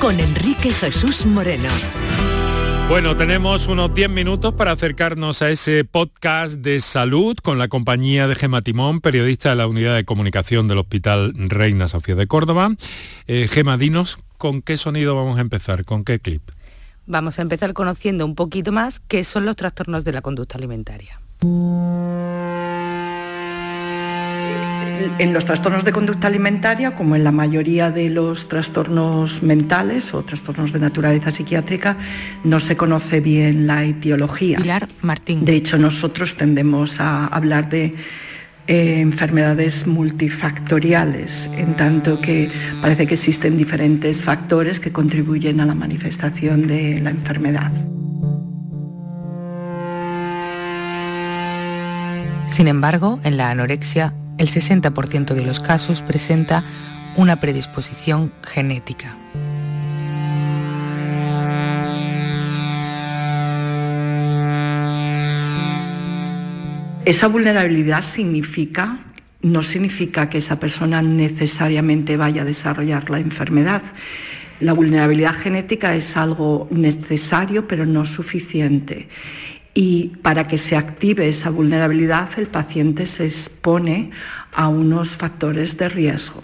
con Enrique Jesús Moreno. Bueno, tenemos unos 10 minutos para acercarnos a ese podcast de salud con la compañía de Gema Timón, periodista de la Unidad de Comunicación del Hospital Reina Sofía de Córdoba. Eh, Gema, dinos con qué sonido vamos a empezar, con qué clip. Vamos a empezar conociendo un poquito más qué son los trastornos de la conducta alimentaria. En los trastornos de conducta alimentaria, como en la mayoría de los trastornos mentales o trastornos de naturaleza psiquiátrica, no se conoce bien la etiología. Pilar Martín. De hecho, nosotros tendemos a hablar de eh, enfermedades multifactoriales, en tanto que parece que existen diferentes factores que contribuyen a la manifestación de la enfermedad. Sin embargo, en la anorexia el 60% de los casos presenta una predisposición genética. Esa vulnerabilidad significa, no significa que esa persona necesariamente vaya a desarrollar la enfermedad. La vulnerabilidad genética es algo necesario pero no suficiente y para que se active esa vulnerabilidad el paciente se expone a unos factores de riesgo.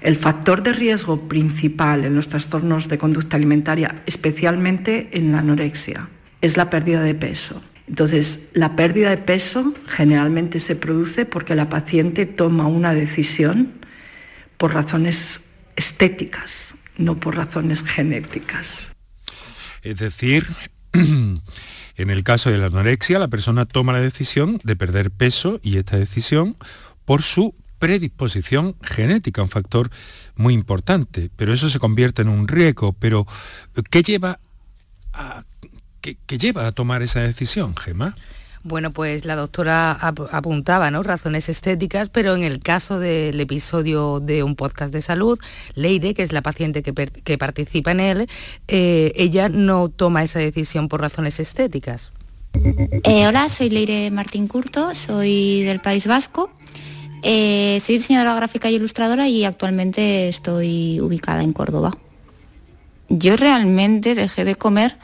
El factor de riesgo principal en los trastornos de conducta alimentaria, especialmente en la anorexia, es la pérdida de peso. Entonces, la pérdida de peso generalmente se produce porque la paciente toma una decisión por razones estéticas, no por razones genéticas. Es decir, En el caso de la anorexia, la persona toma la decisión de perder peso y esta decisión por su predisposición genética, un factor muy importante, pero eso se convierte en un riesgo. Pero, ¿qué lleva a, qué, lleva a tomar esa decisión, Gemma? Bueno, pues la doctora apuntaba, ¿no? Razones estéticas, pero en el caso del episodio de un podcast de salud, Leire, que es la paciente que, participa en él, eh, ella no toma esa decisión por razones estéticas. Eh, hola, soy Leire Martín Curto, soy del País Vasco. Eh, soy diseñadora gráfica y ilustradora y actualmente estoy ubicada en Córdoba. Yo realmente dejé de comer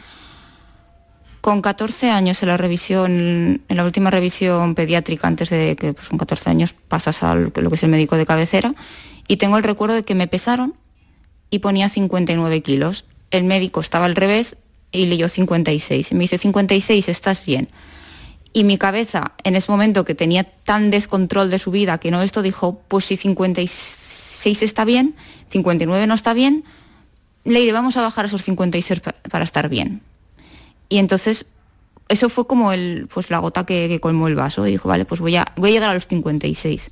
con 14 años en la revisión, en la última revisión pediátrica, antes de que pues, con 14 años pasas a lo que es el médico de cabecera, y tengo el recuerdo de que me pesaron y ponía 59 kilos. El médico estaba al revés y leyó 56. Y me dice, 56, estás bien. Y mi cabeza, en ese momento que tenía tan descontrol de su vida que no esto, dijo, pues si 56 está bien, 59 no está bien, le vamos a bajar esos 56 para estar bien. Y entonces eso fue como el, pues la gota que, colmó el vaso y dijo, vale, pues voy a, voy a llegar a los 56.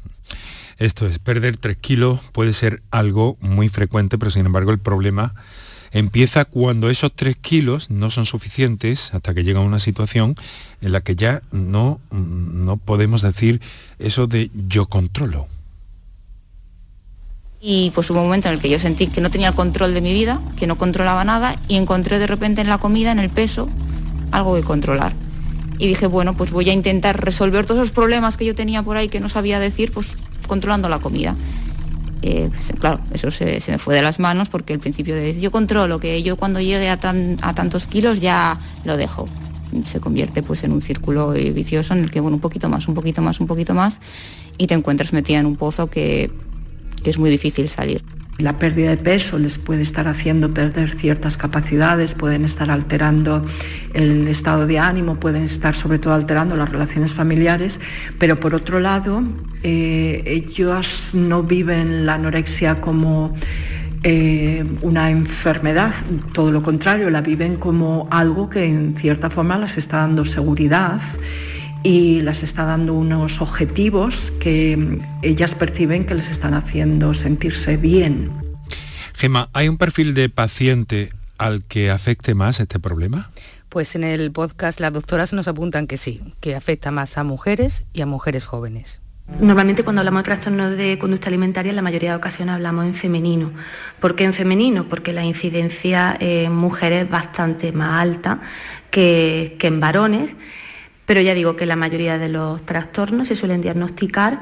Esto es, perder 3 kilos puede ser algo muy frecuente, pero sin embargo el problema empieza cuando esos 3 kilos no son suficientes hasta que llega una situación en la que ya no, no podemos decir eso de yo controlo. Y pues hubo un momento en el que yo sentí que no tenía el control de mi vida, que no controlaba nada y encontré de repente en la comida, en el peso, algo que controlar. Y dije, bueno, pues voy a intentar resolver todos esos problemas que yo tenía por ahí que no sabía decir, pues controlando la comida. eh, pues, claro, eso se, me fue de las manos porque el principio de yo controlo, que yo cuando llegue a, a tantos kilos ya lo dejo. Se convierte pues en un círculo vicioso en el que bueno, un poquito más, un poquito más, un poquito más y te encuentras metida en un pozo que, que es muy difícil salir. La pérdida de peso les puede estar haciendo perder ciertas capacidades, pueden estar alterando el estado de ánimo, pueden estar sobre todo alterando las relaciones familiares, pero por otro lado, eh, ellos no viven la anorexia como eh, una enfermedad, todo lo contrario, la viven como algo que en cierta forma les está dando seguridad y las está dando unos objetivos que ellas perciben que les están haciendo sentirse bien. Gema, ¿hay un perfil de paciente al que afecte más este problema? Pues en el podcast las doctoras nos apuntan que sí, que afecta más a mujeres y a mujeres jóvenes. Normalmente cuando hablamos de trastornos de conducta alimentaria, en la mayoría de ocasiones hablamos en femenino. ¿Por qué en femenino? Porque la incidencia en mujeres es bastante más alta que, que en varones pero ya digo que la mayoría de los trastornos se suelen diagnosticar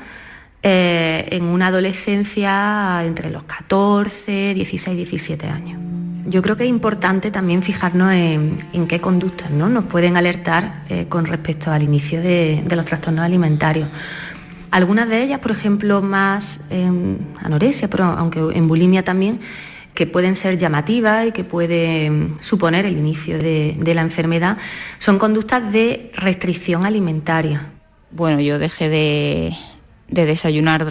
eh, en una adolescencia entre los 14, 16, 17 años. Yo creo que es importante también fijarnos en, qué conductas ¿no? nos pueden alertar eh, con respecto al inicio de, los trastornos alimentarios. Algunas de ellas, por ejemplo, más en anorexia, pero aunque en bulimia también, que pueden ser llamativas y que pueden suponer el inicio de, la enfermedad, son conductas de restricción alimentaria. Bueno, yo dejé de, desayunar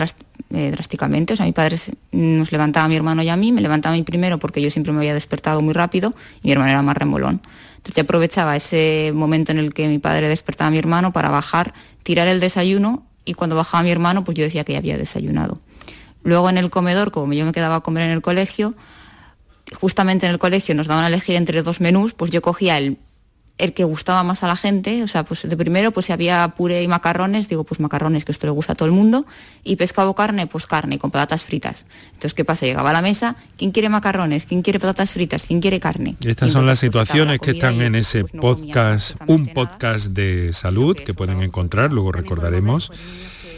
eh, drásticamente. O sea, mi padre nos levantaba a mi hermano y a mí, me levantaba a mí primero porque yo siempre me había despertado muy rápido y mi hermano era más remolón. Entonces yo aprovechaba ese momento en el que mi padre despertaba a mi hermano para bajar, tirar el desayuno y cuando bajaba mi hermano pues yo decía que ya había desayunado. Luego en el comedor, como yo me quedaba a comer en el colegio, justamente en el colegio nos daban a elegir entre dos menús, pues yo cogía el, el que gustaba más a la gente, o sea, pues de primero, pues si había puré y macarrones, digo, pues macarrones, que esto le gusta a todo el mundo, y pescado carne, pues carne, con patatas fritas. Entonces, ¿qué pasa? Llegaba a la mesa, ¿quién quiere macarrones? ¿Quién quiere patatas fritas? ¿Quién quiere carne? Estas son las pues, situaciones que están en ese pues, podcast, un podcast de salud que pueden encontrar, luego recordaremos.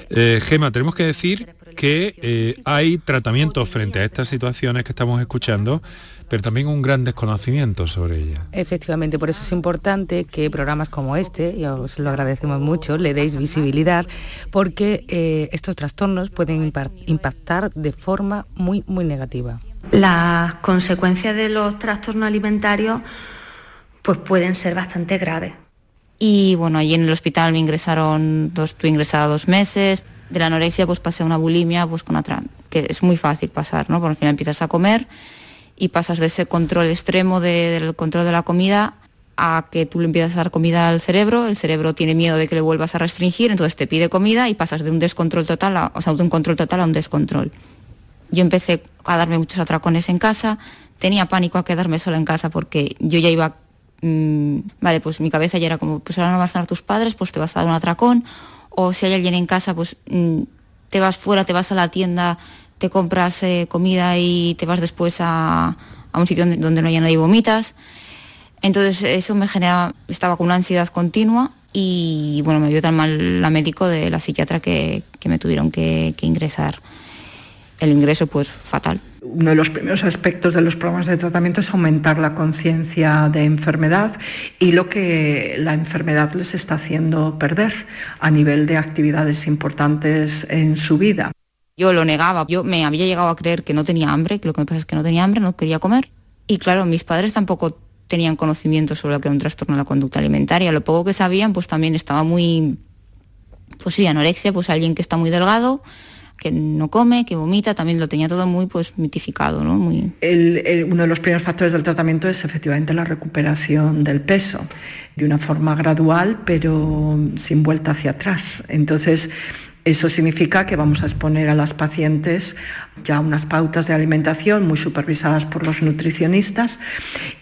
Eh, Gema, tenemos que decir que eh, hay tratamientos frente a estas situaciones que estamos escuchando, pero también un gran desconocimiento sobre ellas. Efectivamente, por eso es importante que programas como este, y os lo agradecemos mucho, le deis visibilidad, porque eh, estos trastornos pueden impactar de forma muy, muy negativa. Las consecuencias de los trastornos alimentarios pues pueden ser bastante graves. Y bueno, allí en el hospital me ingresaron, dos, tuve ingresada dos meses, de la anorexia pues pasé a una bulimia pues con otra, que es muy fácil pasar, ¿no? Porque al final empiezas a comer y pasas de ese control extremo del control de la comida a que tú le empiezas a dar comida al cerebro, el cerebro tiene miedo de que le vuelvas a restringir, entonces te pide comida y pasas de un descontrol total, a, o sea, de un control total a un descontrol. Yo empecé a darme muchos atracones en casa, tenía pánico a quedarme sola en casa porque yo ya iba, mm, vale, pues mi cabeza ya era como, pues ahora no vas a dar tus padres, pues te vas a dar un atracón, o si hay alguien en casa, pues mm, te vas fuera, te vas a la tienda, te compras eh, comida y te vas después a, un sitio donde, no haya nadie y vomitas. Entonces eso me generaba, estaba con una ansiedad continua y bueno, me vio tan mal la médico de la psiquiatra que, me tuvieron que ingresar. El ingreso pues fatal uno de los primeros aspectos de los programas de tratamiento es aumentar la conciencia de enfermedad y lo que la enfermedad les está haciendo perder a nivel de actividades importantes en su vida. Yo lo negaba, yo me había llegado a creer que no tenía hambre, que lo que me pasa es que no tenía hambre, no quería comer. Y claro, mis padres tampoco tenían conocimiento sobre lo que era un trastorno de la conducta alimentaria. Lo poco que sabían, pues también estaba muy, pues sí, anorexia, pues alguien que está muy delgado, que no come, que vomita, también lo tenía todo muy pues mitificado. ¿no? Uno de los primeros factores del tratamiento es efectivamente la recuperación del peso, de una forma gradual pero sin vuelta hacia atrás. Entonces, eso significa que vamos a exponer a las pacientes ya unas pautas de alimentación muy supervisadas por los nutricionistas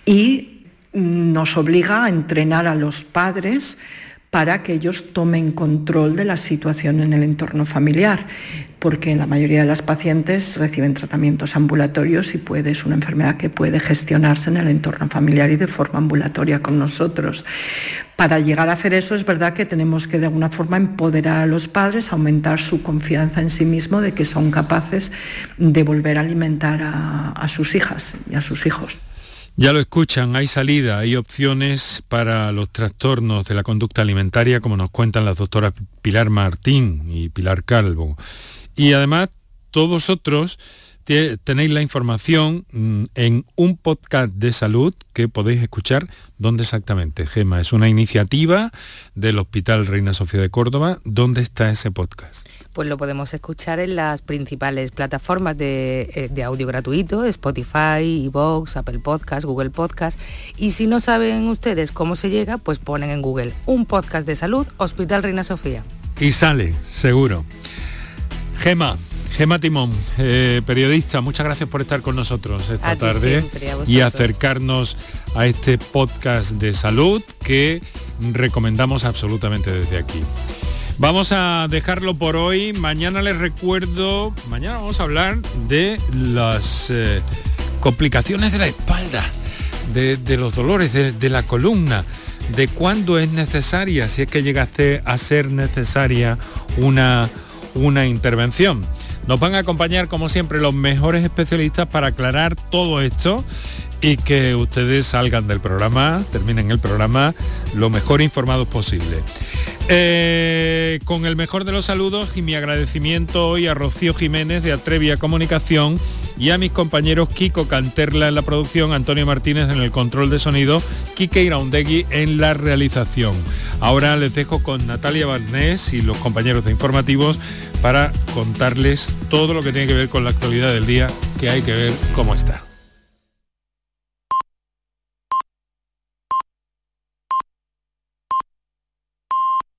y nos obliga a entrenar a los padres para que ellos tomen control de la situación en el entorno familiar, porque la mayoría de las pacientes reciben tratamientos ambulatorios y puede, es una enfermedad que puede gestionarse en el entorno familiar y de forma ambulatoria con nosotros. Para llegar a hacer eso es verdad que tenemos que de alguna forma empoderar a los padres, aumentar su confianza en sí mismo de que son capaces de volver a alimentar a, a sus hijas y a sus hijos. Ya lo escuchan, hay salida, hay opciones para los trastornos de la conducta alimentaria, como nos cuentan las doctoras Pilar Martín y Pilar Calvo. Y además, todos vosotros tenéis la información mm, en un podcast de salud que podéis escuchar. ¿Dónde exactamente, Gema? Es una iniciativa del Hospital Reina Sofía de Córdoba. ¿Dónde está ese podcast? Pues lo podemos escuchar en las principales plataformas de, eh, audio gratuito, Spotify, Evox, Apple Podcast, Google Podcast. Y si no saben ustedes cómo se llega, pues ponen en Google un podcast de salud, Hospital Reina Sofía. Y sale, seguro. Gema, Gema Timón, eh, periodista, muchas gracias por estar con nosotros esta tarde y acercarnos a este podcast de salud que recomendamos absolutamente desde aquí. Vamos a dejarlo por hoy. Mañana les recuerdo, mañana vamos a hablar de las eh, complicaciones de la espalda, de, los dolores de, de, la columna, de cuándo es necesaria, si es que llegaste a ser necesaria una, una intervención. Nos van a acompañar como siempre los mejores especialistas para aclarar todo esto y que ustedes salgan del programa, terminen el programa lo mejor informados posible. Eh, con el mejor de los saludos y mi agradecimiento hoy a Rocío Jiménez de Atrevia Comunicación y a mis compañeros Kiko Canterla en la producción, Antonio Martínez en el control de sonido, Kike Iraundegui en la realización. Ahora les dejo con Natalia Barnés y los compañeros de informativos para contarles todo lo que tiene que ver con la actualidad del día, que hay que ver cómo está.